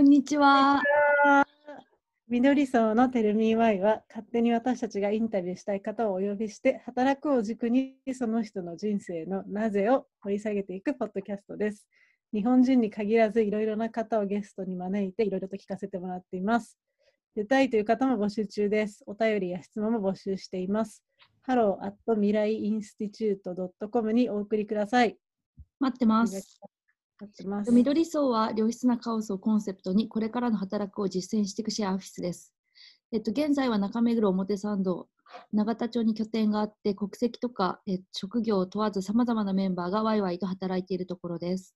こんにちは。緑層の Tell Me Why は勝手に私たちがインタビューしたい方をお呼びして働くを軸にその人の人生のなぜを掘り下げていくポッドキャストです。日本人に限らずいろいろな方をゲストに招いていろいろと聞かせてもらっています。出たいという方も募集中です。お便りや質問も募集しています。 hello at 未来 institute .com にお送りください。待ってます。ます。緑層は良質なカオスをコンセプトにこれからの働くを実践していくシェアオフィスです。えっと、現在は中目黒表参道、永田町に拠点があって国籍とかえ職業を問わずさまざまなメンバーがワイワイと働いているところです。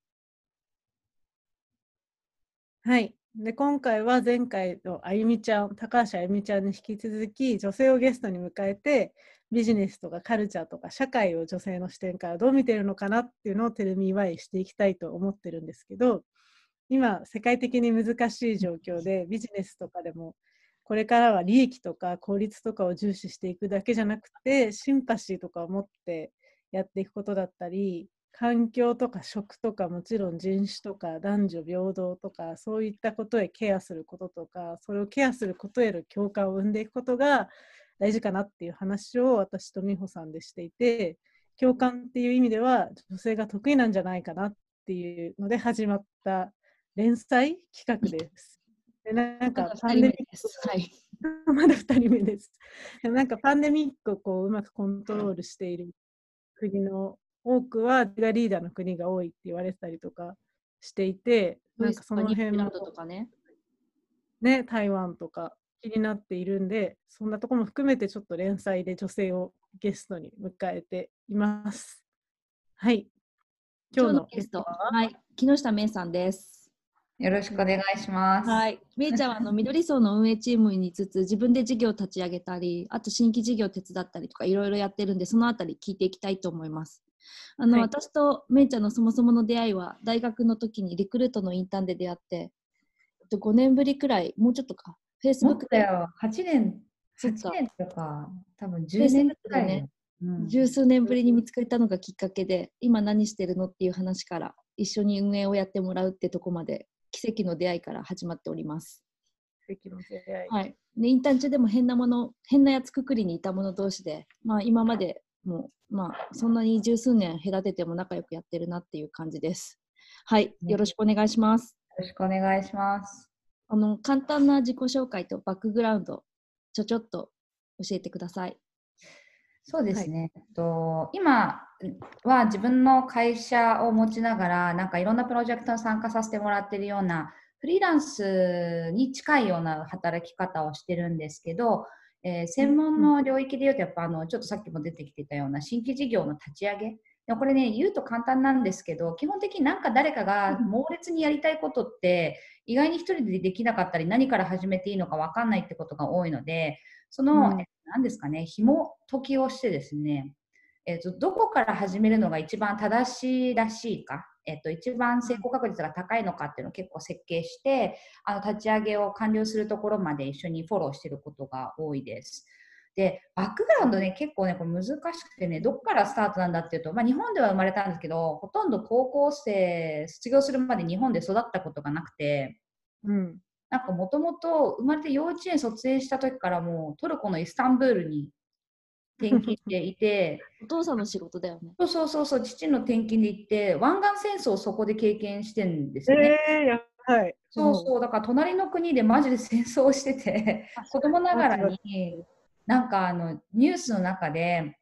はい。で、今回は前回のあゆみちゃん、高橋あゆみちゃんに引き続き、女性をゲストに迎えて、ビジネスとかカルチャーとか社会を女性の視点からどう見てるのかなっていうのをテレミーワイしていきたいと思ってるんですけど、今、世界的に難しい状況で、ビジネスとかでも、これからは利益とか効率とかを重視していくだけじゃなくて、シンパシーとかを持ってやっていくことだったり、環境とか食とかもちろん人種とか男女平等とかそういったことへケアすることとかそれをケアすることへの共感を生んでいくことが大事かなっていう話を私と美穂さんでしていて共感っていう意味では女性が得意なんじゃないかなっていうので始まった連載企画です。でなんかパンデミック、はい、まだ2人目です。なんかパンデミックをこううまくコントロールしている国の多くはがリーダーの国が多いって言われてたりとかしていて、なんかその辺も、とかね、ね、台湾とか気になっているんで、そんなところも含めてちょっと連載で女性をゲストに迎えています。はい。今日のゲストは、はい、木下芽さんです。よろしくお願いします。はい。めいちゃんはあの緑層の運営チームにつつ、自分で事業を立ち上げたり、あと新規事業を手伝ったりとか、いろいろやってるんで、そのあたり聞いていきたいと思います。あの、はい、私とめいちゃんのそもそもの出会いは、大学の時にリクルートのインターンで出会って、5年ぶりくらい、もうちょっとか、フェイスブックで。8年、8年とか、多分10年くらいね、うん、十数年ぶりに見つかったのがきっかけで、今何してるのっていう話から、一緒に運営をやってもらうってとこまで、奇跡の出会いから始まっております。奇跡の出会い。はい。で、インターン中でも変なもの、変なやつくくりにいた者同士で、まあ今までもう、まあそんなに十数年隔てても仲良くやってるなっていう感じです。はい。よろしくお願いします。よろしくお願いします。あの、簡単な自己紹介とバックグラウンド、ちょちょっと教えてください。そうですね、はい、と今は自分の会社を持ちながらなんかいろんなプロジェクトに参加させてもらってるようなフリーランスに近いような働き方をしてるんですけど、えー、専門の領域でいうとやっぱあのちょっとさっきも出てきてたような新規事業の立ち上げでこれね言うと簡単なんですけど基本的になんか誰かが猛烈にやりたいことって意外に一人でできなかったり何から始めていいのか分かんないってことが多いのでその、うん何ですかね、紐解きをしてですね、えーと、どこから始めるのが一番正しいらしいか、えーと、一番成功確率が高いのかっていうのを結構設計して、あの立ち上げを完了するところまで一緒にフォローしていることが多いです。で、バックグラウンドね、結構ね、これ難しくてね、どこからスタートなんだっていうと、まあ、日本では生まれたんですけど、ほとんど高校生、卒業するまで日本で育ったことがなくて、うん、なんかもともと生まれて幼稚園卒園した時からもうトルコのイスタンブールに転勤していて お父さんの仕事だよね。そうそうそうそう父の転勤で行って湾岸戦争をそこで経験してんですよね。えー、はい、そうそうだから隣の国でマジで戦争をしてて 子供ながらになんかあのニュースの中で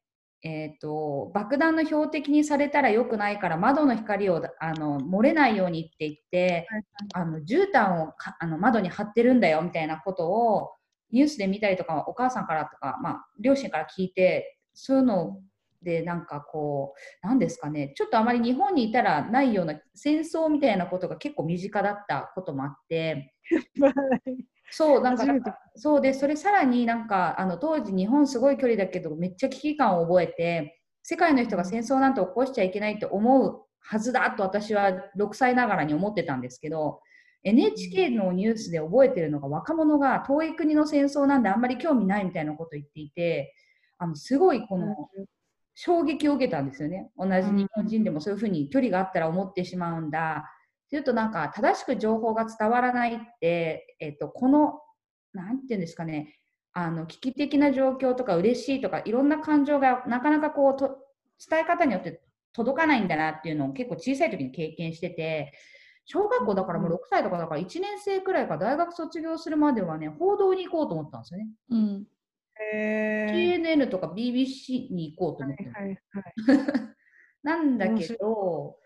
えーと、爆弾の標的にされたらよくないから窓の光をあの漏れないようにって言って、はい、あの絨毯をあの窓に貼ってるんだよみたいなことをニュースで見たりとかお母さんからとか、まあ、両親から聞いてそういうのでなんかこう何ですかねちょっとあまり日本にいたらないような戦争みたいなことが結構身近だったこともあって。そうなんかそうでそれさらになんかあの当時日本すごい距離だけどめっちゃ危機感を覚えて世界の人が戦争なんて起こしちゃいけないと思うはずだと私は6歳ながらに思ってたんですけど NHK のニュースで覚えてるのが若者が遠い国の戦争なんであんまり興味ないみたいなことを言っていてあのすごいこの衝撃を受けたんですよね。同じ日本人でもそういうふうに距離があったら思ってしまうんだというとなんか正しく情報が伝わらないって、えっと、このなんていうんですかねあの危機的な状況とか嬉しいとかいろんな感情がなかなかこうと伝え方によって届かないんだなっていうのを結構小さい時に経験してて小学校だからもう6歳とかだから1年生くらいから大学卒業するまではね報道に行こうと思ったんですよね。うん。へ CNN とか BBC に行こうと思ってーはいはいはい。なんだけど、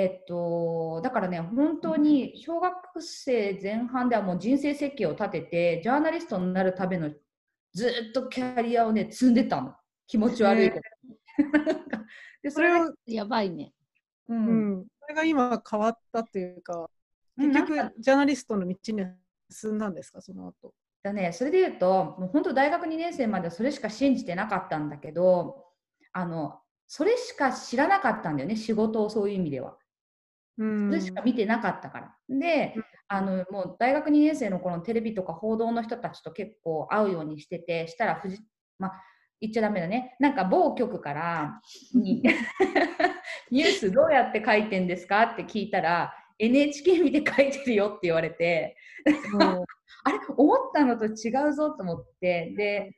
えっと、だからね、本当に小学生前半ではもう人生設計を立てて、ジャーナリストになるためのずっとキャリアをね、積んでたの。気持ち悪いけど。で、それが、それを、やばいね。う、うんん、それが今変わったっていうか、うん結局ジャーナリストの道に進んだんですか、その後。だね、それで言うと、もう本当大学2年生まではそれしか信じてなかったんだけど、あの、それしか知らなかったんだよね、仕事をそういう意味では。うん。それしか見てなかったから。で、あのもう大学2年生の頃のテレビとか報道の人たちと結構会うようにしてて、したらフジ、まあ、言っちゃダメだね。なんか某局から に ニュースどうやって書いてんですかって聞いたら、NHK 見て書いてるよって言われて、あれ思ったのと違うぞと思って、で、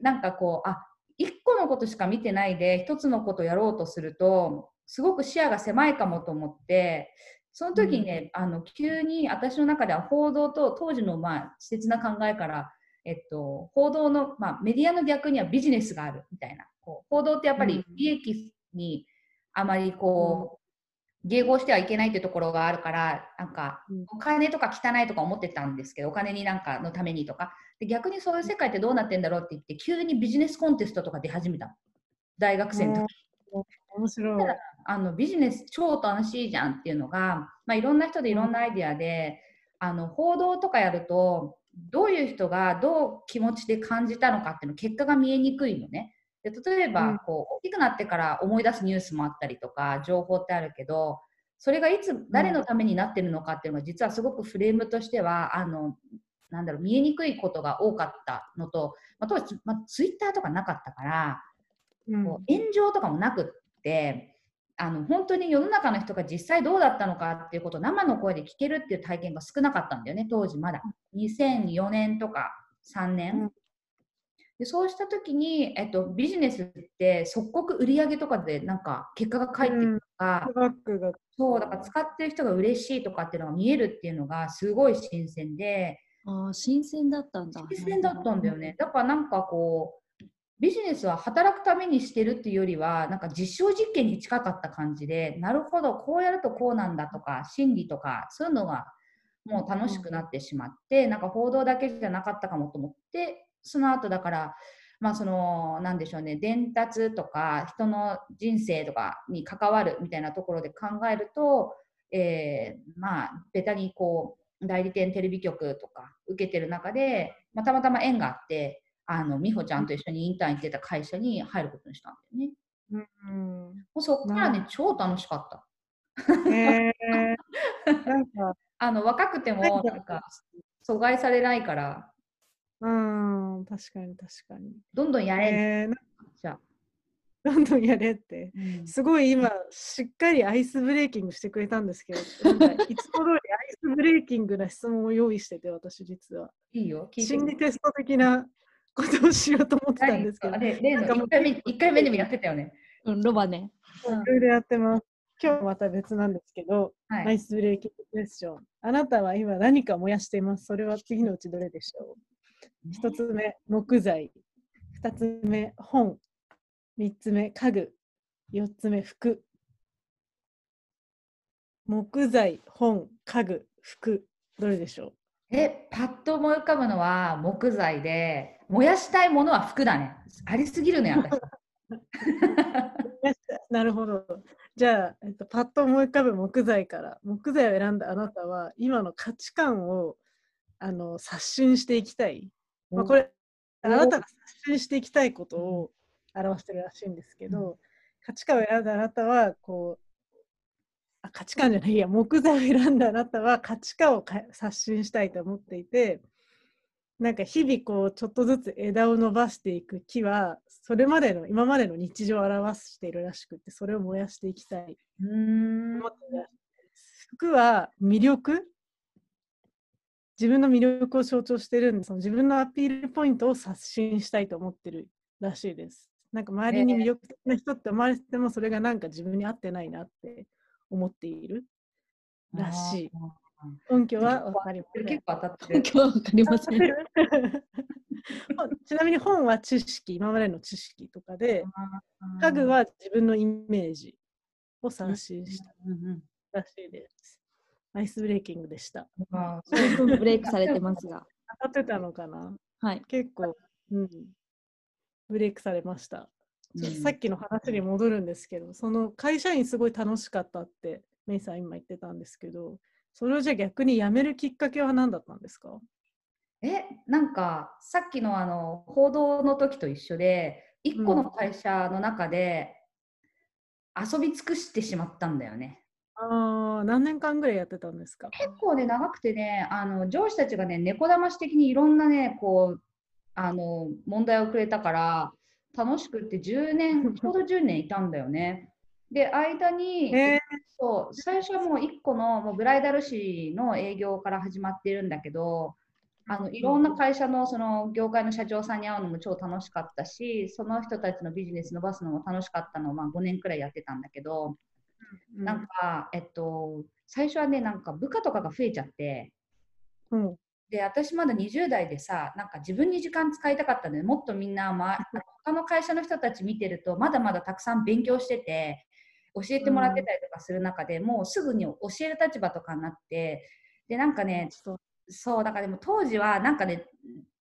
なんかこう、あ一個のことしか見てないで、一つのことやろうとすると、すごく視野が狭いかもと思って、その時にね、あの急に私の中では報道と当時のまあ稚拙な考えから、えっと、報道の、まあ、メディアの逆にはビジネスがあるみたいな。こう報道ってやっぱりうん利益にあまりこう、迎合してはいけないっていうところがあるから、なんかうんお金とか汚いとか思ってたんですけど、お金になんかのためにとか。で逆にそういう世界ってどうなってんだろうって言って、急にビジネスコンテストとか出始めたの。大学生の時。面白い。あのビジネス超楽しいじゃんっていうのが、まあ、いろんな人でいろんなアイディアで、あの報道とかやるとどういう人がどう気持ちで感じたのかっていうの結果が見えにくいのね。で例えば、うん。こう大きくなってから思い出すニュースもあったりとか情報ってあるけどそれがいつ誰のためになってるのかっていうのが実はすごくフレームとしてはあのなんだろう見えにくいことが多かったのと、まあ、当時、まあ、ツイッターとかなかったからうん。こう炎上とかもなくってあの本当に世の中の人が実際どうだったのかっていうことを生の声で聞けるっていう体験が少なかったんだよね当時まだ。2004年とか3年、うん。でそうした時に、えっと、ビジネスって即刻売り上げとかでなんか結果が返ってくるとか、バックがそうだから使ってる人が嬉しいとかっていうのが見えるっていうのがすごい新鮮で。ああ、新鮮だったんだ。新鮮だったんだよね。だからなんかこう、ビジネスは働くためにしてるっていうよりは、なんか実証実験に近かった感じで、なるほど、こうやるとこうなんだとか、心理とか、そういうのがもう楽しくなってしまって、なんか報道だけじゃなかったかもと思って、その後だから、まあその、なんでしょうね、伝達とか、人の人生とかに関わるみたいなところで考えると、えーまあ、ベタにこう、代理店テレビ局とか受けてる中で、まあ、たまたま縁があって、あの美穂ちゃんと一緒にインターン行ってた会社に入ることにしたんだよね。うんもうそこからなね、超楽しかった。へえ なんか、あの若くてもなんか阻害されないから、うん、確かに確かに。どんどんやれ、えー、なじゃあ。どんどんやれって。うん。すごい今、しっかりアイスブレーキングしてくれたんですけど、なんかいつも通りアイスブレーキングな質問を用意してて、私実は。いいよ、聞いて。心理テスト的なことをしようと思ってたんですけど、あれ例のなんかもう1回目一回目でもやってたよね。うん、ロバね。うんいろいろやってます。今日また別なんですけど、はいアイスブレーキングクエスチョン。あなたは今何か燃やしています？それは次のうちどれでしょう？一つ目、木材。二つ目、本。三つ目、家具。四つ目、服。木材、本、家具、服。どれでしょえ、パッと思い浮かぶのは木材で、燃やしたいものは服だね。ありすぎるね、なるほど。じゃあ、えっと、パッと思い浮かぶ木材から。木材を選んだあなたは、今の価値観をあの刷新していきたい。まあ、これ、あおなたが刷新していきたいことを表してるらしいんですけど、価値観を選んだあなたは、こう、あ価値観じゃないいや、木材を選んだあなたは価値観をか刷新したいと思っていて、なんか日々こうちょっとずつ枝を伸ばしていく木はそれまでの今までの日常を表しているらしくてそれを燃やしていきたい。とうーん。服は魅力？自分の魅力を象徴してるんで、その自分のアピールポイントを刷新したいと思ってるらしいです。なんか周りに魅力的な人って思われてても、それがなんか自分に合ってないなって思っているらしい。根拠は分かりません結。構当たってる。今日はわかりません。ちなみに本は知識、今までの知識とかで、家具は自分のイメージを刷新したらしいです。アイスブレーキングでした。あブレイクされてますが。当たってたのかな？はい。結構、うん、ブレイクされました。さっきの話に戻るんですけど、その会社員すごい楽しかったって、メイさん今言ってたんですけど、それをじゃあ逆に辞めるきっかけは何だったんですか？え、なんかさっきのあの報道の時と一緒で、一個の会社の中で遊び尽くしてしまったんだよね。ああ、何年間ぐらいやってたんですか？結構ね、長くてね、あの上司たちがね、猫だまし的にいろんなね、こう、あの問題をくれたから、楽しくって10年、ちょうど10年いたんだよね。で、間に、えそう最初はもう1個のもうブライダル誌の営業から始まってるんだけど、あのいろんな会社のその業界の社長さんに会うのも超楽しかったし、その人たちのビジネス伸ばすのも楽しかったのをまあ5年くらいやってたんだけど、ーなんか、えっと、最初はね、なんか部下とかが増えちゃって、うんで、私まだ20代でさ、なんか自分に時間使いたかったんで、もっとみんな、まあ、他の会社の人たち見てると、まだまだたくさん勉強してて、教えてもらってたりとかする中で、もうすぐに教える立場とかになって、で、なんかね、そう。そう、だからでも当時はなんかね、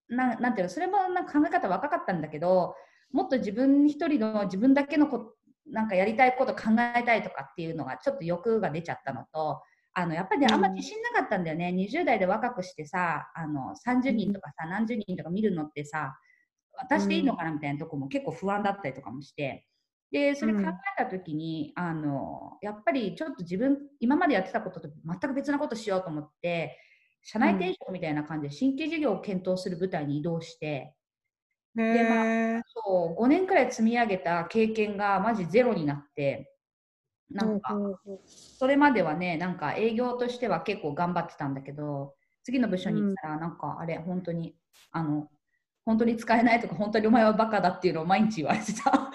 ななんていうの、それもなんか考え方若かったんだけど、もっと自分一人の自分だけのこなんかやりたいこと考えたいとかっていうのがちょっと欲が出ちゃったのと、あのやっぱりあんま自信なかったんだよね、20代で若くしてさ、あの30人とかさ、何十人とか見るのってさ、私でいいのかなみたいなとこも結構不安だったりとかもして、で、それ考えたときに、あの、やっぱりちょっと自分、今までやってたことと全く別なことしようと思って、社内転職みたいな感じで新規事業を検討する部隊に移動して、へー。そう、5年くらい積み上げた経験がマジゼロになって、なんか、それまではね、なんか営業としては結構頑張ってたんだけど、次の部署に行ったら、なんかあれ、本当に、あの、本当に使えないとか、本当にお前はバカだっていうのを毎日言われてた。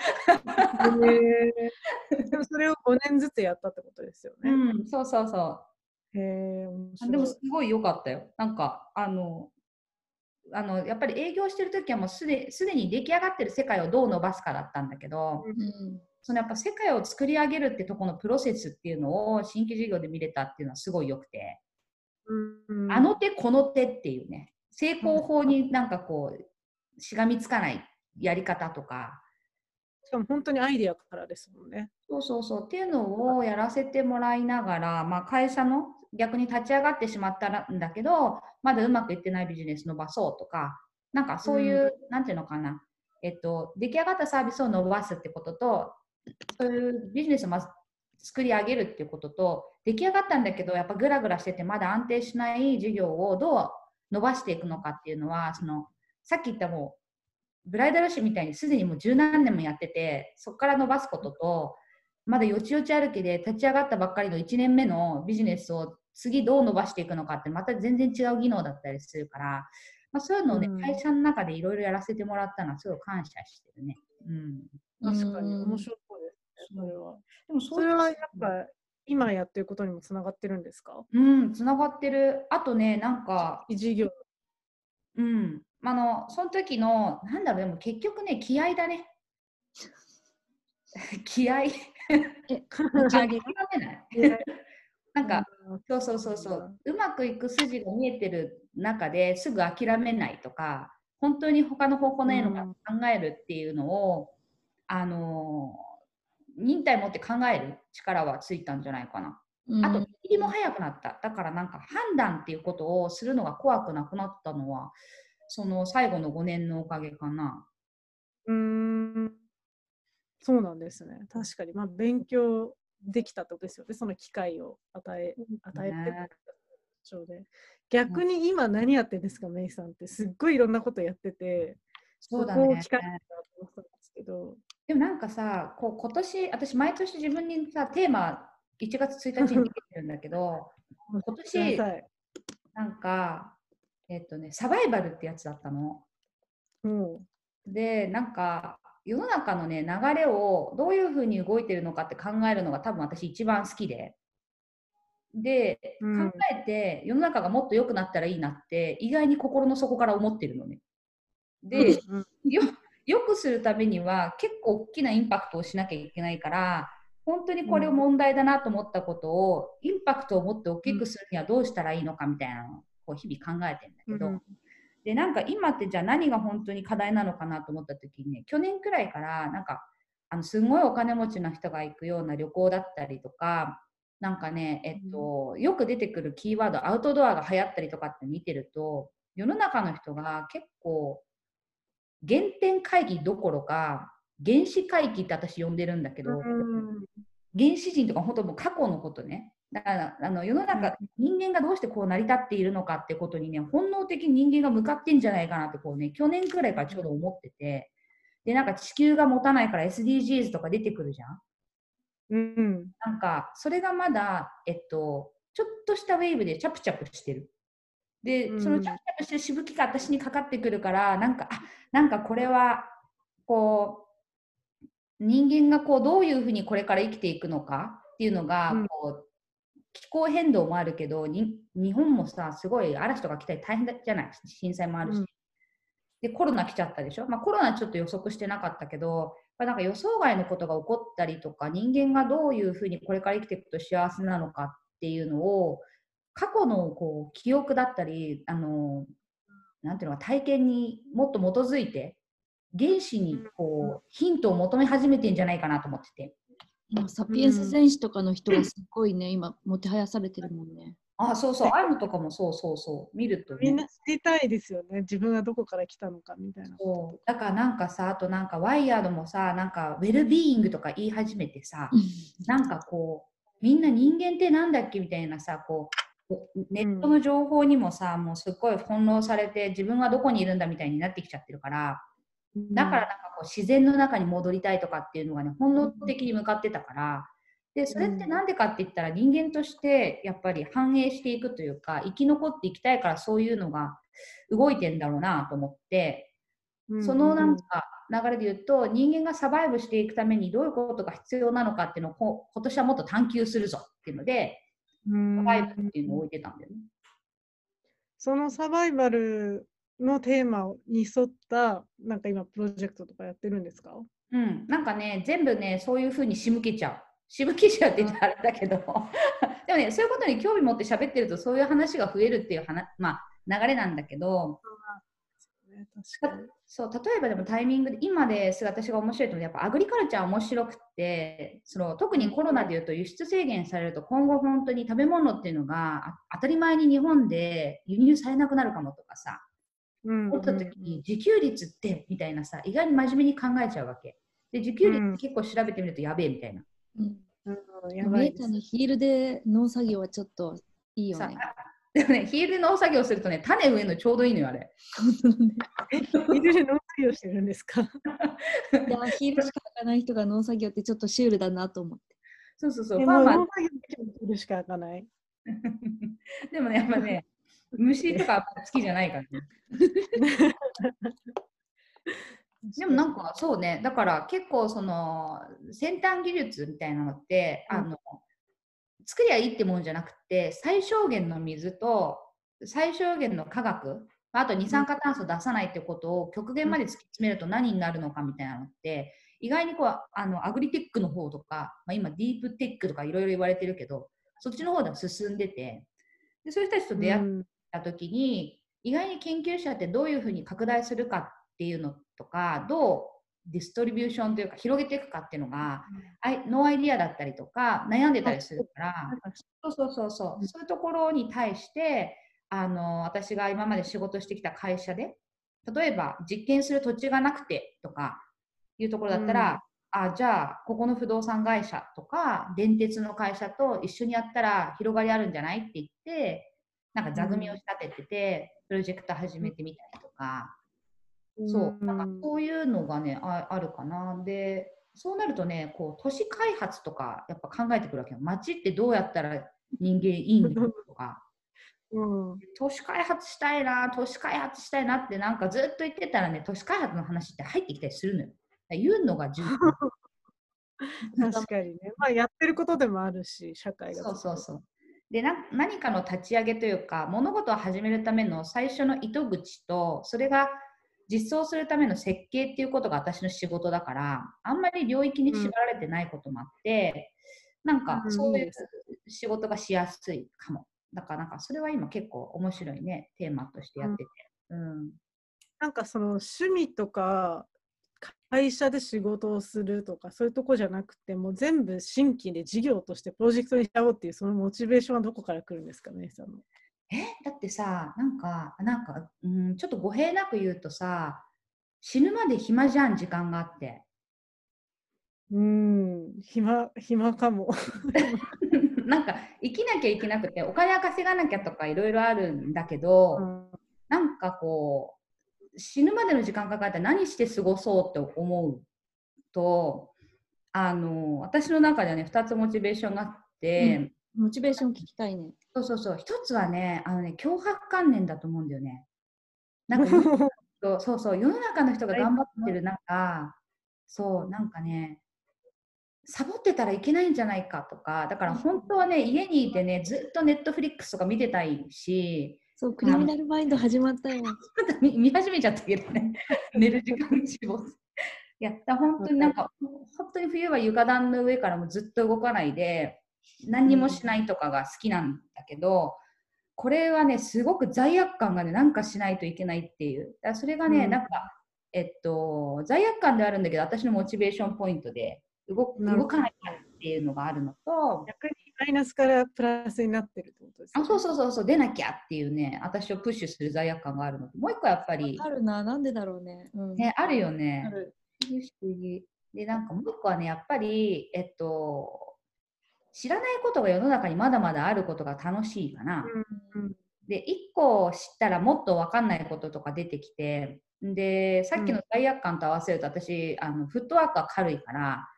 でもそれを5年ずつやったってことですよね。うん、そうそうそう。へ。でもすごい良かったよ。なんか、あの、あのやっぱり営業してる時はもうすですでに出来上がってる世界をどう伸ばすかだったんだけど、うんそのやっぱ世界を作り上げるってとこのプロセスっていうのを新規事業で見れたっていうのはすごい良くて、うん。あの手この手っていうね、成功法になんかこう、しがみつかないやり方とか、しかも本当にアイデアからですもんね。そうそうそう。っていうのをやらせてもらいながら、まあ、会社の逆に立ち上がってしまったんだけどまだうまくいってないビジネス伸ばそうとかなんかそういう、なんていうのかな、えっと、出来上がったサービスを伸ばすってこととそういうビジネスをまず作り上げるっていうことと出来上がったんだけどやっぱグラグラしててまだ安定しない事業をどう伸ばしていくのかっていうのはそのさっき言ったもうブライダル誌みたいにすでにもう十何年もやっててそこから伸ばすこととまだよちよち歩きで立ち上がったばっかりの1年目のビジネスを次どう伸ばしていくのかってまた全然違う技能だったりするから、まあ、そういうのをね、うん。会社の中でいろいろやらせてもらったのはすごい感謝してるね。うん、確かに。うん面白それは。でもそれはやっぱ今やってることにもつながってるんですか？うん、つながってる。あとね、なんか、事業。うん、あの、その時の、なんだろう、でも結局ね、気合だね。気合。えめない。なんか、うんそうそうそうそう、うまくいく筋が見えてる中ですぐ諦めないとか、本当に他の方法ないのか考えるっていうのを、あのー忍耐持って考える力はついたんじゃないかな。うんあと、切りも早くなった。だからなんか判断っていうことをするのが怖くなくなったのは、その最後の5年のおかげかな。うーん。そうなんですね。確かに。まあ、勉強できたってことですよね。その機会を与え、与えてね。逆に今何やってんですか、メイさんって。すっごいいろんなことやってて、そうだねけど。でもなんかさ、こう今年、私毎年自分にさ、テーマ1月1日に 出てるんだけど、今年、なんか、えっとね、サバイバルってやつだったの。うん、で、なんか、世の中のね、流れをどういうふうに動いてるのかって考えるのが多分私一番好きで。で、うん、考えて世の中がもっと良くなったらいいなって意外に心の底から思ってるのね。で、うん、よよくするためには結構大きなインパクトをしなきゃいけないから本当にこれを問題だなと思ったことを、インパクトを持って大きくするにはどうしたらいいのかみたいなのをこう日々考えてるんだけど、うん、でなんか今ってじゃあ何が本当に課題なのかなと思った時にね去年くらいからなんかあのすごいお金持ちの人が行くような旅行だったりとかなんかね、えっと、よく出てくるキーワードアウトドアが流行ったりとかって見てると世の中の人が結構原点会議どころか原始回帰って私呼んでるんだけど、原始人とか本当もう過去のことね。だからあの世の中、人間がどうしてこう成り立っているのかってことにね本能的に人間が向かってんじゃないかなってこうね去年くらいからちょうど思ってて。でなんか地球が持たないから SDGs とか出てくるじゃん。うん、なんかそれがまだ、えっと、ちょっとしたウェーブでチャプチャプしてる。で、そのチャプチャプしてるしぶきが私にかかってくるからなんかあなんかこれはこう人間がこうどういうふうにこれから生きていくのかっていうのがこう、うん、気候変動もあるけど日本もさすごい嵐とか来たり大変じゃない？震災もあるし、うん、でコロナ来ちゃったでしょ、まあ、コロナちょっと予測してなかったけどなんか予想外のことが起こったりとか人間がどういうふうにこれから生きていくと幸せなのかっていうのを過去のこう記憶だったりあのなんていうのか体験にもっと基づいて原始にこうヒントを求め始めてんじゃないかなと思ってて。今サピエンス戦士とかの人はすごいね、うん、今もてはやされてるもんね。あそうそう、ああいうのとかもそうそうそう、見ると、ね、みんな知りたいですよね、自分がどこから来たのかみたいな。そう。だからなんかさ、あとなんかワイヤードもさ、なんかウェルビーイングとか言い始めてさ、なんかこう、みんな人間ってなんだっけみたいなさ、こう、ネットの情報にもさ、うん、もうすっごい翻弄されて、自分はどこにいるんだみたいになってきちゃってるから、だからなんかこう自然の中に戻りたいとかっていうのがね、本能的に向かってたから、でそれって何でかって言ったら人間としてやっぱり反映していくというか生き残っていきたいからそういうのが動いてんだろうなと思ってそのなんか流れで言うと人間がサバイブしていくためにどういうことが必要なのかっていうのを今年はもっと探求するぞっていうのでサバイブっていうのを置いてたんだよね。そのサバイバルのテーマに沿ったなんか今プロジェクトとかやってるんですか？うん、なんかね全部ねそういうふうに仕向けちゃう。しぶきじゃって言ったらあれだけど でもねそういうことに興味持って喋ってるとそういう話が増えるっていう話、まあ、流れなんだけど、そう例えばでもタイミングで今です私が面白いと思うやっぱアグリカルチャー面白くてその特にコロナでいうと輸出制限されると今後本当に食べ物っていうのが当たり前に日本で輸入されなくなるかもとかさ、うん、思った時に自給率ってみたいなさ意外に真面目に考えちゃうわけ。で自給率結構調べてみるとやべえみたいな、うん。やばいちゃんのヒールで農作業はちょっといいよね。でもね、ヒールで農作業するとね、種植えるのちょうどいいのよ、あれ。ヒールで農作業してるんですか？いや、ヒールしか履かない人が農作業ってちょっとシュールだなと思って。そうそうそう。ファーマー。農作業ヒールしか履かない。でもね、やっぱね、虫とか好きじゃないからね。でもなんかそうね、だから結構その先端技術みたいなのって、うん、あの作りゃいいってもんじゃなくて最小限の水と最小限の化学あと二酸化炭素出さないってことを極限まで突き詰めると何になるのかみたいなのって意外にこうあのアグリテックの方とか、まあ、今ディープテックとかいろいろ言われてるけどそっちの方では進んでてでそういう人たちと出会った時に、うん、意外に研究者ってどういうふうに拡大するかっていうのとかどうディストリビューションというか広げていくかっていうのが、うん、 no idea だったりとか悩んでたりするからそうそうそうそう、う。ん、そういうところに対してあの私が今まで仕事してきた会社で例えば実験する土地がなくてとかいうところだったら、うん、あじゃあここの不動産会社とか電鉄の会社と一緒にやったら広がりあるんじゃないって言ってなんか座組を仕立ててて、プロジェクト始めてみたりとか。そう、なんかそういうのがねああるかな。で、そうなるとね、こう都市開発とかやっぱ考えてくるわけよ。街ってどうやったら人間いいのとか。うん、都市開発したいな、都市開発したいなってなんかずっと言ってたらね、都市開発の話って入ってきたりするのよ。言うのが重要。確かにね。まあ、やってることでもあるし、社会が。そうそうそう。でな何かの立ち上げというか物事を始めるための最初の糸口とそれが実装するための設計っていうことが私の仕事だからあんまり領域に縛られてないこともあって、なんかうんそういう仕事がしやすいかも。だからなんかそれは今結構面白いねテーマとしてやってて。うんなんかその趣味とか会社で仕事をするとかそういうとこじゃなくてもう全部新規で事業としてプロジェクトにしちゃおうっていうそのモチベーションはどこから来るんですかねさんの。え？だってさなんかなんか、うん、ちょっと語弊なく言うとさ死ぬまで暇じゃん時間があって。うーん暇暇かも。なんか生きなきゃいけなくてお金は稼がなきゃとかいろいろあるんだけど、うんなんかこう死ぬまでの時間かかって何して過ごそうって思うとあの私の中ではね2つモチベーションがあって、モチベーション聞きたいね。そうそうそう1つはねあのね脅迫観念だと思うんだよね。なんかそうそう世の中の人が頑張ってる中そうなんかねサボってたらいけないんじゃないかとかだから本当はね家にいてねずっとネットフリックスとか見てたいしそう、クリミナルマインド始まったよ。見 見始めちゃったけどね 寝る時間に絞って。いやだ本当になんか本当に冬は床暖の上からもずっと動かないで何にもしないとかが好きなんだけどこれはねすごく罪悪感がねなんかしないといけないっていう。だそれがね、うん。なんかえっと罪悪感ではあるんだけど私のモチベーションポイントで動動かなきゃっていうのがあるのと逆にマイナスからプラスになってるってことですか、あそうそうそうそう出なきゃっていうね私をプッシュする罪悪感があるのと。もう一個やっぱりあるな、なんでだろうね。うん。ねあるよね。ある。でなんかもう一個はねやっぱりえっと知らないことが世の中にまだまだあることが楽しいかな。うんうんで1個知ったらもっと分かんないこととか出てきてでさっきの罪悪感と合わせると私あのフットワークは軽いから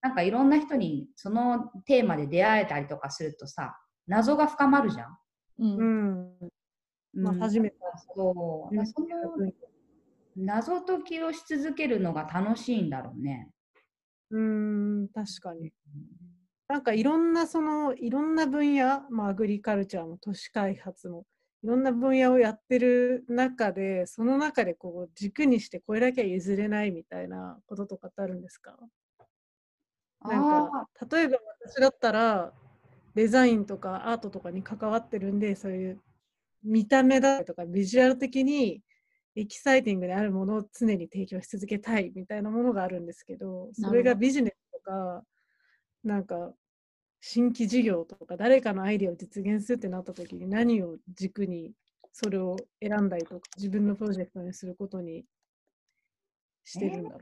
なんかいろんな人にそのテーマで出会えたりとかするとさ謎が深まるじゃん。うん。うんまあうん初めてそううんその謎解きをし続けるのが楽しいんだろうね。うーん確かに。なんかいろんなそのいろんな分野、まあ、アグリカルチャーも都市開発もいろんな分野をやってる中でその中でこう軸にしてこれだけは譲れないみたいなこととかってあるんですか？なんか例えば私だったらデザインとかアートとかに関わってるんでそういう見た目だとかビジュアル的にエキサイティングであるものを常に提供し続けたいみたいなものがあるんですけどそれがビジネスとかなんか新規事業とか誰かのアイデアを実現するってなった時に何を軸にそれを選んだりとか自分のプロジェクトにすることにしてるんだろ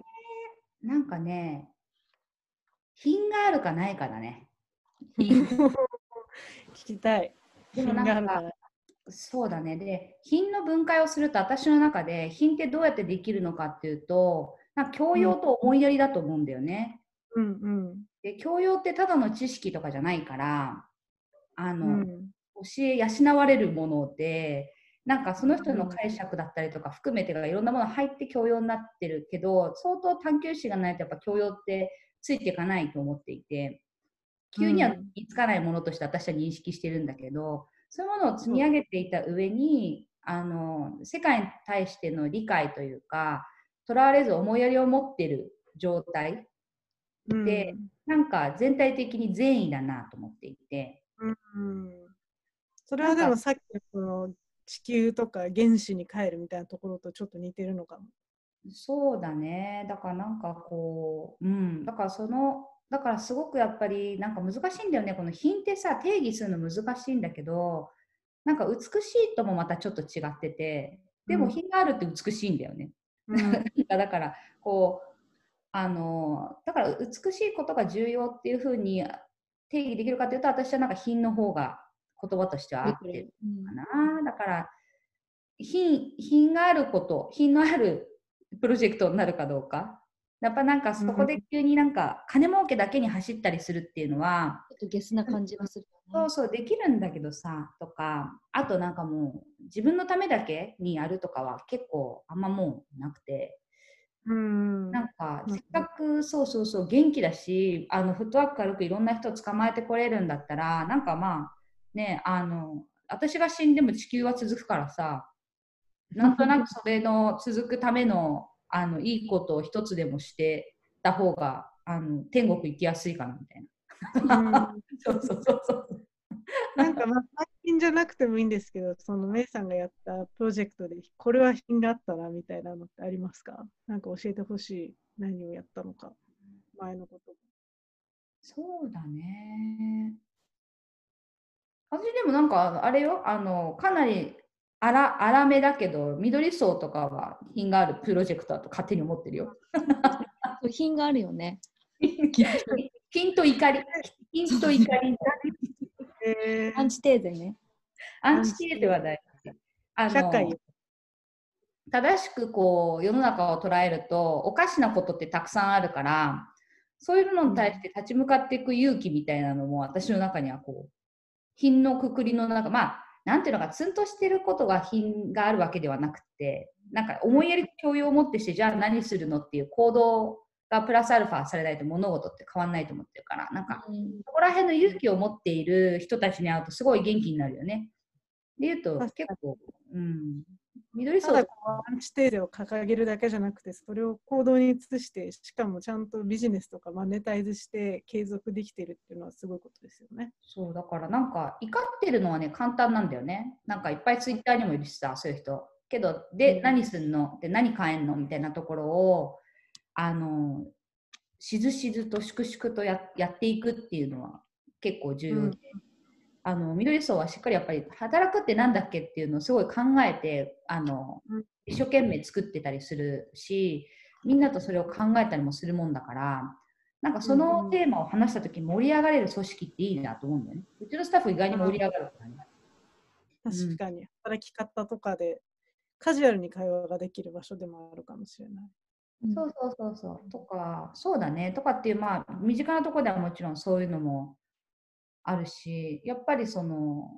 なんかね、品があるかないかだね。う。聞きたい。でもなんか。そうだね。で、品の分解をすると、私の中で品ってどうやってできるのかっていうと、なんか教養と思いやりだと思うんだよね。うんうんで、教養ってただの知識とかじゃないから、あの、うん。教え養われるもので、なんかその人の解釈だったりとか含めてがいろんなもの入って教養になってるけど、相当探求心がないとやっぱ教養ってついていかないと思っていて、急にはうん。見つかないものとして私は認識してるんだけど、そう。いうものを積み上げていた上に、あの世界に対しての理解というか、とらわれず思いやりを持ってる状態、うんでなんか全体的に善意だなと思っていて、うんそれはでもさっきのその地球とか原子に帰るみたいなところとちょっと似てるのかも。そうだね。だからなんかこう、うん、だからその、だからすごくやっぱりなんか難しいんだよね。この品ってさ、定義するの難しいんだけど、なんか美しいともまたちょっと違ってて、でもうん品があるって美しいんだよね。うん だからこうあのだから美しいことが重要っていうふうに定義できるかというと私はなんか品の方が言葉としては合ってるうんかなだから品品があること品のあるプロジェクトになるかどうか。やっぱなんかそこで急になんか金儲けだけに走ったりするっていうのは、ちょっとゲスな感じがするよね。そうそうできるんだけどさとかあとなんかもう自分のためだけにやるとかは結構あんまもうなくてうん。なんかうんせっかくそうそうそう元気だしあのフットワーク軽くいろんな人を捕まえてこれるんだったらなんかまあねあの私が死んでも地球は続くからさなんとなくそれの続くためのあのいいことを一つでもしてた方があの天国行きやすいかなみたいな。うん そうそうそうそう。なんかまあ最近じゃなくてもいいんですけど、そのメイさんがやったプロジェクトで、これは品があったなみたいなのってありますか？なんか教えてほしい。何をやったのか。前のこと。そうだね。私でもなんかあれよ、あのかなり荒荒めだけど、緑層とかは品があるプロジェクトだと勝手に思ってるよ。そう品があるよね。金と怒り。金と怒り。えアンチテーゼね。アンチテーゼは大事。あの社会よ正しくこう世の中を捉えるとおかしなことってたくさんあるからそういうのに対して立ち向かっていく勇気みたいなのも私の中にはこう品のくくりの中まあなんていうのかツンとしてることが品があるわけではなくてなんか思いやり教養を持ってしてじゃあ何するのっていう行動がプラスアルファされないと物事って変わんないと思ってるからなんかうんそこら辺の勇気を持っている人たちに会うとすごい元気になるよね。で言うと結構、うん、緑層ただこうアンチテーゼを掲げるだけじゃなくて、それを行動に移して、しかもちゃんとビジネスとかマネタイズして継続できてるっていうのはすごいことですよね。そうだからなんか怒ってるのはね簡単なんだよね。なんかいっぱいツイッターにもいるしさそういう人。けどで、うん。何すんの？で何買えんの？みたいなところをあのしずしずと粛々とややっていくっていうのは結構重要で、あの緑層はしっかりやっぱり働くってなんだっけっていうのをすごい考えてあのうん一生懸命作ってたりするしみんなとそれを考えたりもするもんだからなんかそうんのうんテーマを話した時に盛り上がれる組織っていいなと思うんだよね。うちのスタッフ意外に盛り上がるからね。確かに、働き方とかでカジュアルに会話ができる場所でもあるかもしれない。そうそうそうそう。とか、そうだね。とかっていう、まあ、身近なところではもちろんそういうのもあるし、やっぱりその、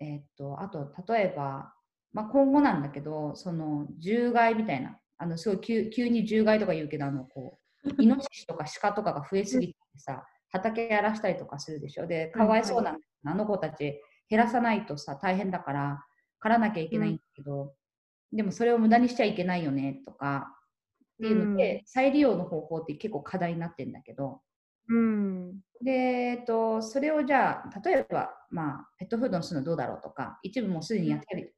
えーっと、あと、例えば、まあ、今後なんだけど、その、獣害みたいな、あの、すごい急急に獣害とか言うけど、あの、こう、イノシシとか鹿とかが増えすぎてさ、畑やらしたりとかするでしょ？で、かわいそうな、あの子たち減らさないとさ、大変だから、刈らなきゃいけないんだけど、でもそれを無駄にしちゃいけないよね、とか、っていうので、再利用の方法って結構課題になってるんだけど、うん。で、えっと、それをじゃあ、例えば、まあ、ペットフードにするのどうだろうとか、一部もうすでにやってたり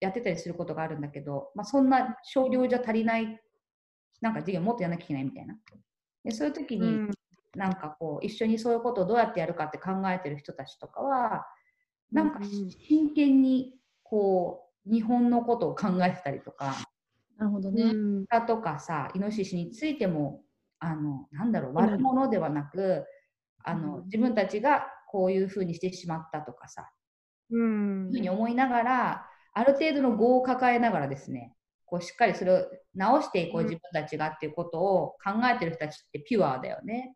やってたりすることがあるんだけど、まあ、そんな少量じゃ足りない、なんか授業もっとやらなきゃいけないみたいな。でそういう時に、うんなんかこう、一緒にそういうことをどうやってやるかって考えてる人たちとかは、なんか真剣に、こう、日本のことを考えてたりとか、なるほどね。とかさイノシシについてもあのなんだろう悪者ではなくあの自分たちがこういうふうにしてしまったとかさ。うん。ふうに思いながらある程度の業を抱えながらですねこうしっかりそれを直していこううん。自分たちがっていうことを考えてる人たちってピュアだよね。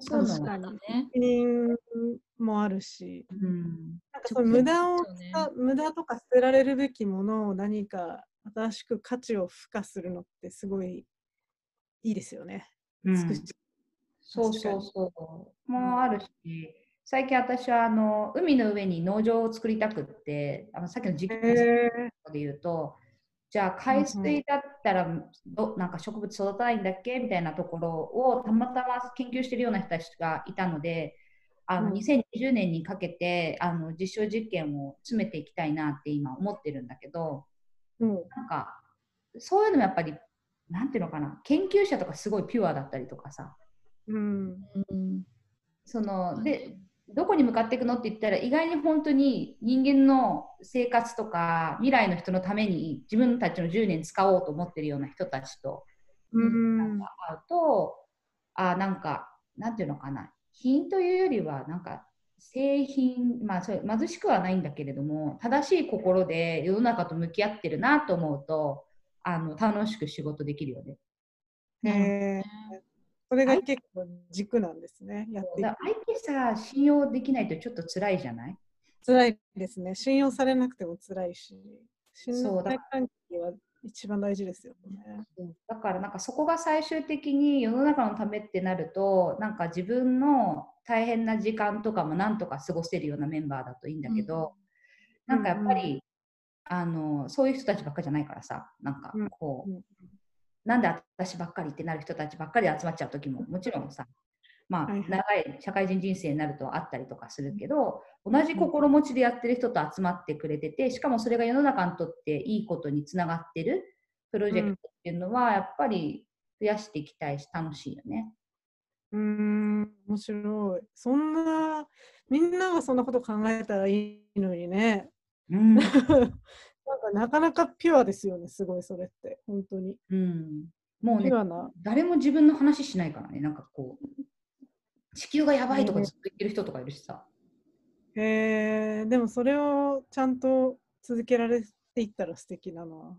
そう確かに。ね。責任もあるし、うん。なんかその無駄をね。無駄とか捨てられるべきものを何か新しく価値を付加するのってすごいいいですよね。うそうそうそう。もあるし、最近私はあの海の上に農場を作りたくって、あのさっきの実験へで言うと、じゃあ海水だったらどなんか植物育たないんだっけ？みたいなところをたまたま研究してるような人たちがいたので、あのうん。2020年にかけてあの実証実験を詰めていきたいなって今思ってるんだけど、もなんかそういうのもやっぱり、なんていうのかな、研究者とかすごいピュアだったりとかさ、う、うん、うん。そのでどこに向かっていくのって言ったら意外に本当に人間の生活とか未来の人のために自分たちの10年使おうと思ってるような人たちとうん、会うと、あなんかなんていうのかな？品というよりはなんか製品まあそれ貧しくはないんだけれども正しい心で世の中と向き合ってるなと思うとあの楽しく仕事できるよね。へえ。それが結構軸なんですね。やっ相手さ、信用できないとちょっと辛いじゃない？辛いですね。信用されなくても辛いし、信頼関係は一番大事ですよね。だからなんかそこが最終的に世の中のためってなるとなんか自分の大変な時間とかもなんとか過ごせるようなメンバーだといいんだけど、なんかやっぱり、あのそういう人たちばっかりじゃないからさなんかこう、うんうんなんで私ばっかりってなる人たちばっかりで集まっちゃう時ももちろんさまあ、長い社会人人生になるとあったりとかするけど同じ心持ちでやってる人と集まってくれててしかもそれが世の中にとっていいことにつながってるプロジェクトっていうのはやっぱり増やしていきたいし楽しいよね。うーん、面白い。そんな、みんながそんなこと考えたらいいのにね。うん なんかなかなかピュアですよね、すごいそれって、本当に。うん、もうね。誰も自分の話しないからねなんかこう地球がやばいとかずっと言ってる人とかいるしさ。へえでもそれをちゃんと続けられていったら素敵だな。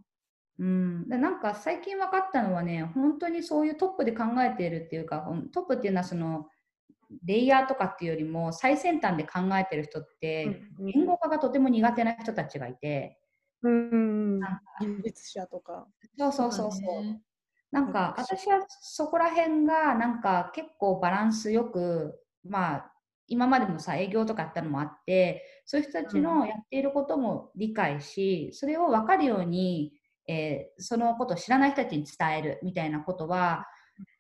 うん、でなんか最近分かったのはね、本当にそういうトップで考えているっていうか、トップっていうのはそのレイヤーとかっていうよりも最先端で考えてる人って、うん言語化がとても苦手な人たちがいて、うんなんか、技術者とか。そうそうそうそう。なんか私はそこら辺がなんか結構バランスよく、まあ今までもさ営業とかやったのもあって、そういう人たちのやっていることも理解し、それを分かるように、えーそのことを知らない人たちに伝えるみたいなことは、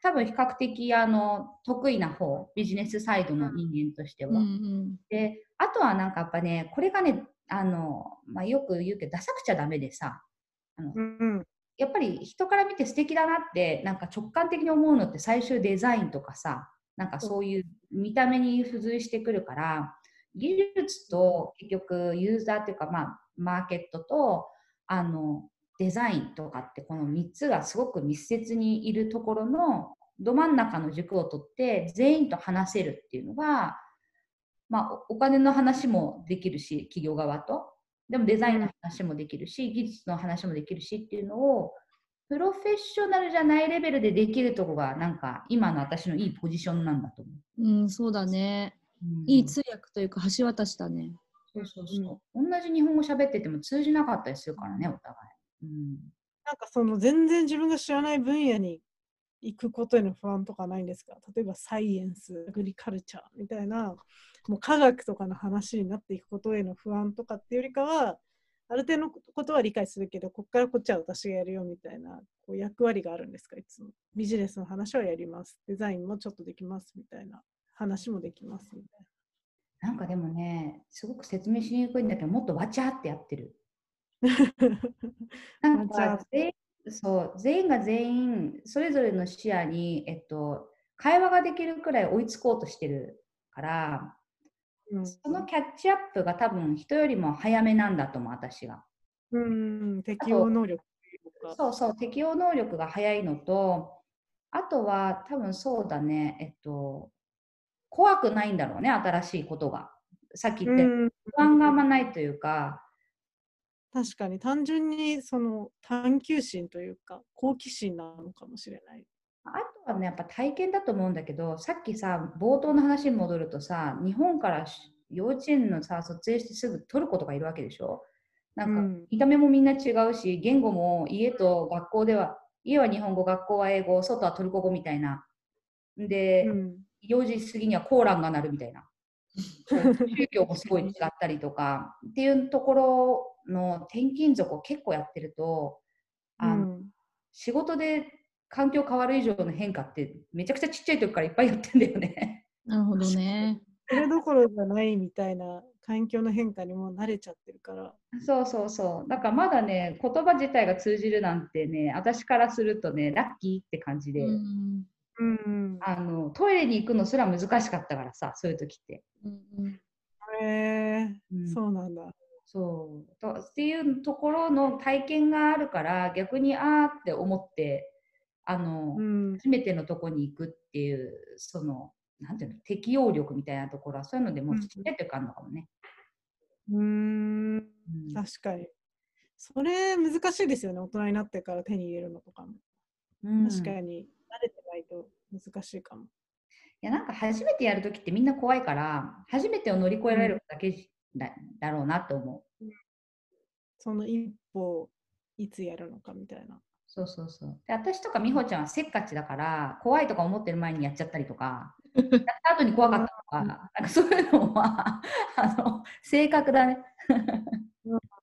多分比較的あの得意な方、ビジネスサイドの人間としては。うんうん。で、あとはなんかやっぱね、これがね、あの、まあ、よく言うけど、ダサくちゃダメでさ、あのうん。やっぱり人から見て素敵だなってなんか直感的に思うのって最終デザインとかさなんかそういう見た目に付随してくるから技術と結局ユーザーっていうかまあマーケットとあのデザインとかってこの3つがすごく密接にいるところのど真ん中の軸を取って全員と話せるっていうのが、まあ、おお金の話もできるし企業側とでもデザインの話もできるし、技術の話もできるしっていうのをプロフェッショナルじゃないレベルでできるとこがなんか今の私のいいポジションなんだと思う。うん、そうだね。うんいい通訳というか橋渡しだね。そうそうそう。同じ日本語喋ってても通じなかったりするからね、お互い。うんなんかその全然自分が知らない分野に行くことへの不安とかないんですか？例えばサイエンス、アグリカルチャーみたいな、もう科学とかの話になっていくことへの不安とかっていうよりかは、ある程度のことは理解するけど、ここからこっちは私がやるよみたいなこう役割があるんですか？いつも。ビジネスの話はやります。デザインもちょっとできますみたいな話もできますみたいなんかでもね、すごく説明しにくいんだけど、もっとわちゃってやってる。な。なんか全員そう全員が全員それぞれの視野に、えっと、会話ができるくらい追いつこうとしてるから、うんそのキャッチアップが多分人よりも早めなんだと思う、私が。うん、適応能力。そうそう、適応能力が早いのと、あとは多分そうだね、えっと、怖くないんだろうね、新しいことが。さっき言ったようにうん不安があんまないというか、確かに単純にその探求心というか好奇心なのかもしれない。あとはね、やっぱ体験だと思うんだけど、さっきさ、冒頭の話に戻るとさ、日本からし幼稚園のさ、卒園してすぐトルコとかいるわけでしょなんかうん見た目もみんな違うし、言語も家と学校では、家は日本語、学校は英語、外はトルコ語みたいな。で、うん4時過ぎにはコーランが鳴るみたいな。宗教もすごい違ったりとかっていうところの転勤族を結構やってると、あのうん仕事で環境変わる以上の変化ってめちゃくちゃちっちゃい時からいっぱいやってんだよね。なるほどね。それどころじゃないみたいな環境の変化にも慣れちゃってるから。そうそうそう。だからまだね、言葉自体が通じるなんてね、私からするとね、ラッキーって感じで、うんうんあのトイレに行くのすら難しかったからさ、そういう時って。うんうんへえうんそうなんだ。そうとっていうところの体験があるから逆にあーって思ってあの、うん初めてのとこに行くっていうそのなんていうの適応力みたいなところはそういうのでもうちっちゃい時あるのかもね。うーんうん確かに。それ難しいですよね大人になってから手に入れるのとかも。うん確かに慣れてないと難しいかも。いやなんか初めてやるときってみんな怖いから初めてを乗り越えられるだけだ,、だろうなと思う。その一歩いつやるのかみたいな。そうそうそう。で私とか美穂ちゃんはせっかちだから怖いとか思ってる前にやっちゃったりとか やった後に怖かったとかなんかそういうのはあの性格だね。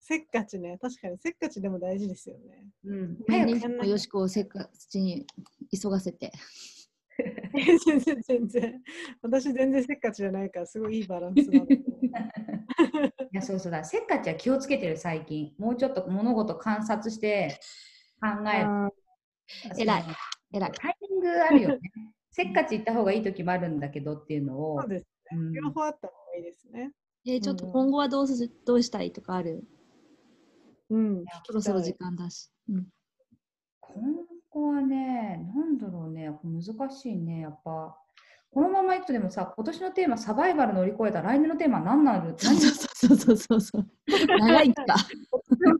せっかちね。確かにせっかちでも大事ですよね。うん、毎早くよしこをせっかちに急がせて。全然全然。私全然せっかちじゃないからすごいいいバランスなんだ いやそうそうだせっかちは気をつけてる最近もうちょっと物事観察して考える。あ偉い偉い。タイミングあるよね。せっかち行った方がいい時もあるんだけどっていうのーをそう。です。うん両方あった方がいいですね。えーちょっと今後はどうすどうしたいとかある？うん。そろそろ時間だし。うん今後はね、なんだろうね、難しいね、やっぱ。このままいくとでもさ、今年のテーマサバイバル乗り越えたら来年のテーマは何なるそう何そうそうそうそう。長いか？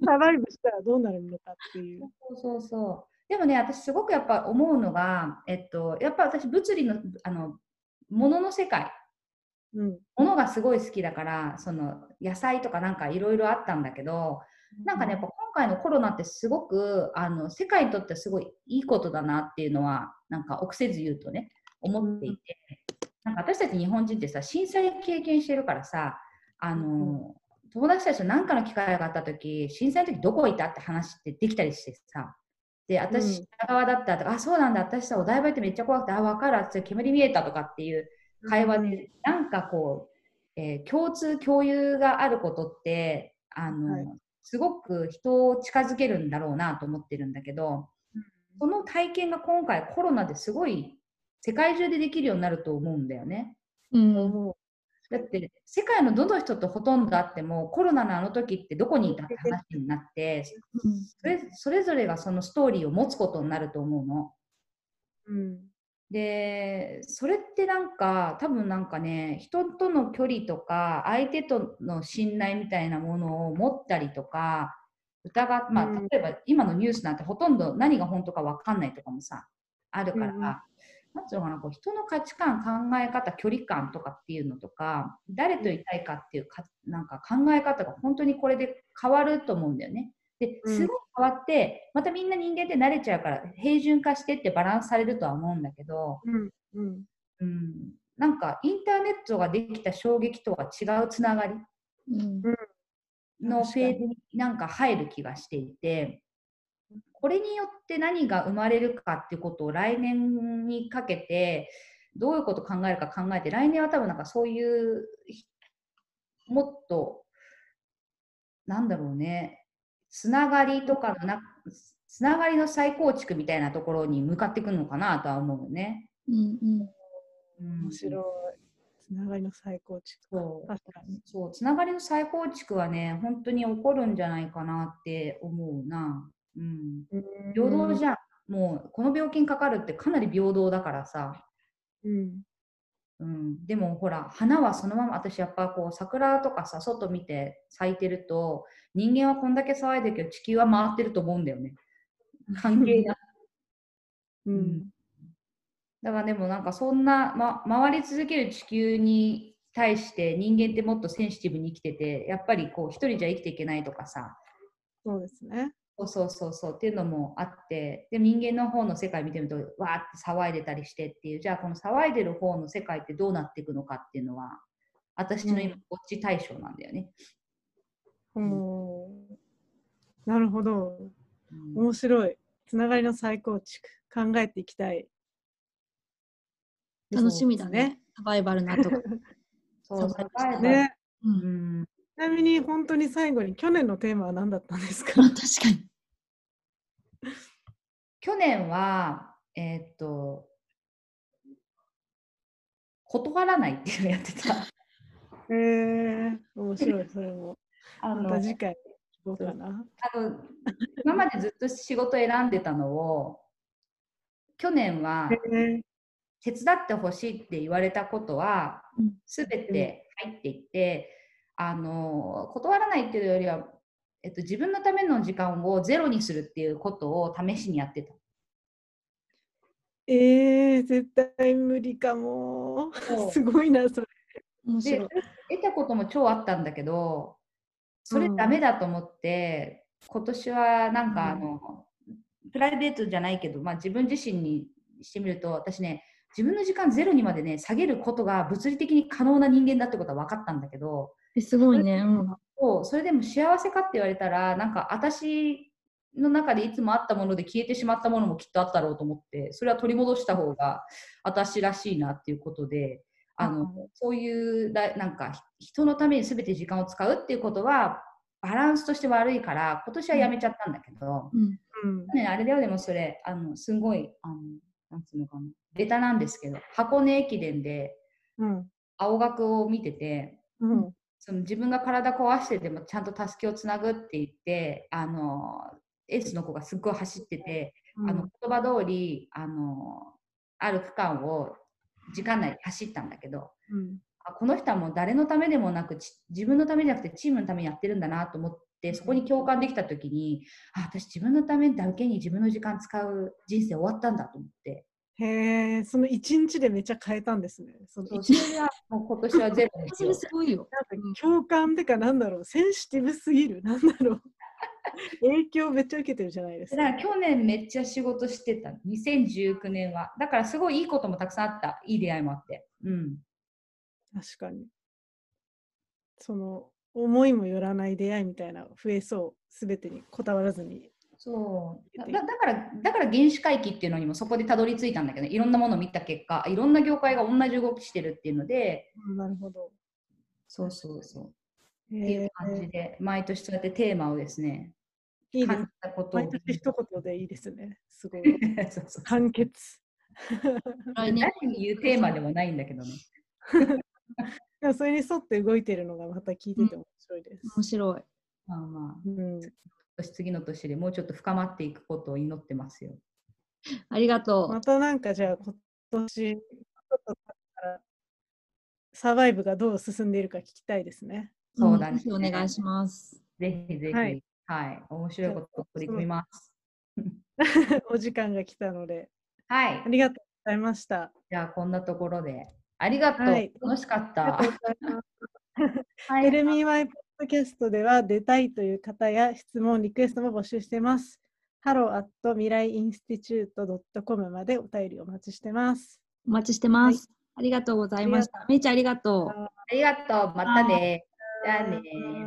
サバイブしたらどうなるのかっていう。そうそうそう。でもね、私すごくやっぱ思うのが、えっと、やっぱ私物理の、あの、物の世界、うん。物がすごい好きだから、その野菜とかなんかいろいろあったんだけど、なんかね、やっぱ今回のコロナってすごくあの世界にとってはすごいいいことだなっていうのは、なんか臆せず言うとね、思っていて、なんか私たち日本人ってさ、震災経験してるからさ、あの、友達たちと何かの機会があった時、震災の時どこいたって話ってできたりしてさ、で、私、うん。北側だったとか、あ、そうなんだ、私さ、お台場ってめっちゃ怖くて、あ、わかる、あ煙見えたとかっていう会話で、なんかこう、えー共通共有があることってあの、はいすごく人を近づけるんだろうなと思ってるんだけどその体験が今回コロナですごい世界中でできるようになると思うんだよね。うん。もだって世界のどの人とほとんど会ってもコロナのあの時ってどこにいたって話になってそれそれぞれがそのストーリーを持つことになると思うの。う、うん。でそれってなんか多分なんかね人との距離とか相手との信頼みたいなものを持ったりとか疑っまあ、うん例えば今のニュースなんてほとんど何が本当か分かんないとかもさあるから、うんうんなんていうのかなこう人の価値観考え方距離感とかっていうのとか誰といたいかっていうかなんか考え方が本当にこれで変わると思うんだよね。でうん。すごい変わって、またみんな人間って慣れちゃうから平準化してってバランスされるとは思うんだけど、うん。うん。うん、なんかインターネットができた衝撃とは違うつながりうん。のフェーズになんか入る気がしていてこれによって何が生まれるかっていうことを来年にかけてどういうことを考えるか考えて来年は多分なんかそういうもっとなんだろうねつながりとかのなつながりの再構築みたいなところに向かっていくのかなとは思うよね。うんうんうん面白い。つながりの再構築。そう確かに。そう、つながりの再構築はね、本当に起こるんじゃないかなって思うな。うん。平等じゃゃん。もう、この病気にかかるってかなり平等だからさ。うん。うん。でも、ほら、花はそのまま、私やっぱこう、桜とかさ、外見て咲いてると、人間はこんだけ騒いでるけど、地球は回ってると思うんだよね。関係なく。うん。だからでもなんかそんな、ま、回り続ける地球に対して人間ってもっとセンシティブに生きてて、やっぱりこう一人じゃ生きていけないとかさ、そうですね。そうそうそうそうっていうのもあって、で人間の方の世界見てみると、わーって騒いでたりしてっていう、じゃあこの騒いでる方の世界ってどうなっていくのかっていうのは、私の今、うんこっち対象なんだよね。おーなるほど。うん面白い。つながりの再構築。考えていきたい。楽しみだね。サバイバルなとか。そう、ササバイバル。ね。う、うんん。ちなみに本当に最後に去年のテーマは何だったんですか？ま あ確かに。去年は、えーっと、断らないっていうのやってた。へえ面白い、それも。ま あのた次回聞こうかな？あの今までずっと仕事選んでたのを去年は手伝ってほしいって言われたことはうん全て入っていって、あの断らないっていうよりは、えっと、自分のための時間をゼロにするっていうことを試しにやってた。えー、絶対無理かも。すごいな、それ。で。得たことも超あったんだけどそれうんダメだと思って、今年はなんかあうんの、プライベートじゃないけど、まあ、自分自身にしてみると私ね自分の時間ゼロにまでね下げることが物理的に可能な人間だってことは分かったんだけどえすごいね。うん。そうそれでも幸せかって言われたらなんか私の中でいつもあったもので消えてしまったものもきっとあったろうと思ってそれは取り戻した方が私らしいなっていうことであの、うんそういうだなんかひ人のために全て時間を使うっていうことはバランスとして悪いから今年はやめちゃったんだけど、うん。うん。ね、あれだよでもそれあのすごいあのなんつうのかなベタなんですけど箱根駅伝でうん。青学を見ててうん。その自分が体壊してでもちゃんとたすきをつなぐって言ってあのエースの子がすっごい走ってて、あの言葉通りあのある区間を時間内に走ったんだけどうん。あこの人はもう誰のためでもなくち自分のためじゃなくてチームのためにやってるんだなと思ってそこに共感できた時にあ私自分のためだけに自分の時間使う人生終わったんだと思ってへえ、その一日でめっちゃ変えたんですね。その一それはもう今年はゼロですよ。すごいよ。なんか共感ってかなんだろう、センシティブすぎる。なんだろう。影響めっちゃ受けてるじゃないですか。だから去年めっちゃ仕事してた2019年はだからすごいいいこともたくさんあったいい出会いもあってうん確かに。その思いもよらない出会いみたいな増えそう、すべてにこだわらずに。そうだだからだから原始回帰っていうのにもそこでたどり着いたんだけど、ね、いろんなものを見た結果いろんな業界が同じ動きしてるっていうのでうんなるほど。そうそうそうっていへう感じえで毎年そうやってテーマをですねいいです感じ。たことを毎年一言でいいですね。すごい。そうそう完結。来年誰に言うテーマでもないんだけどね でもそれに沿って動いてるのがまた聞いてて面白いです。面白い。まあまあうん、今年次の年でもうちょっと深まっていくことを祈ってますよありがとう。またなんかじゃあ今年サバイブがどう進んでいるか聞きたいですね。そうだねお願いします。ぜひぜひ、ははいい、面白いことを取り組みます。お時間が来たのではいあ、りがとうございました。じゃあこんなところで。ありがとう、はい楽しかったありがとう。ございます。はいエルミーマイポッドキャストでは出たいという方や質問、リクエストも募集しています。hello at 未来インスティチュート .com までお便りお待ちしてます。お待ちしてます。ありがとうございました。めいちゃんありがとう。ありがとう。またね。じゃあね。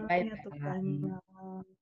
バイバイ。ます。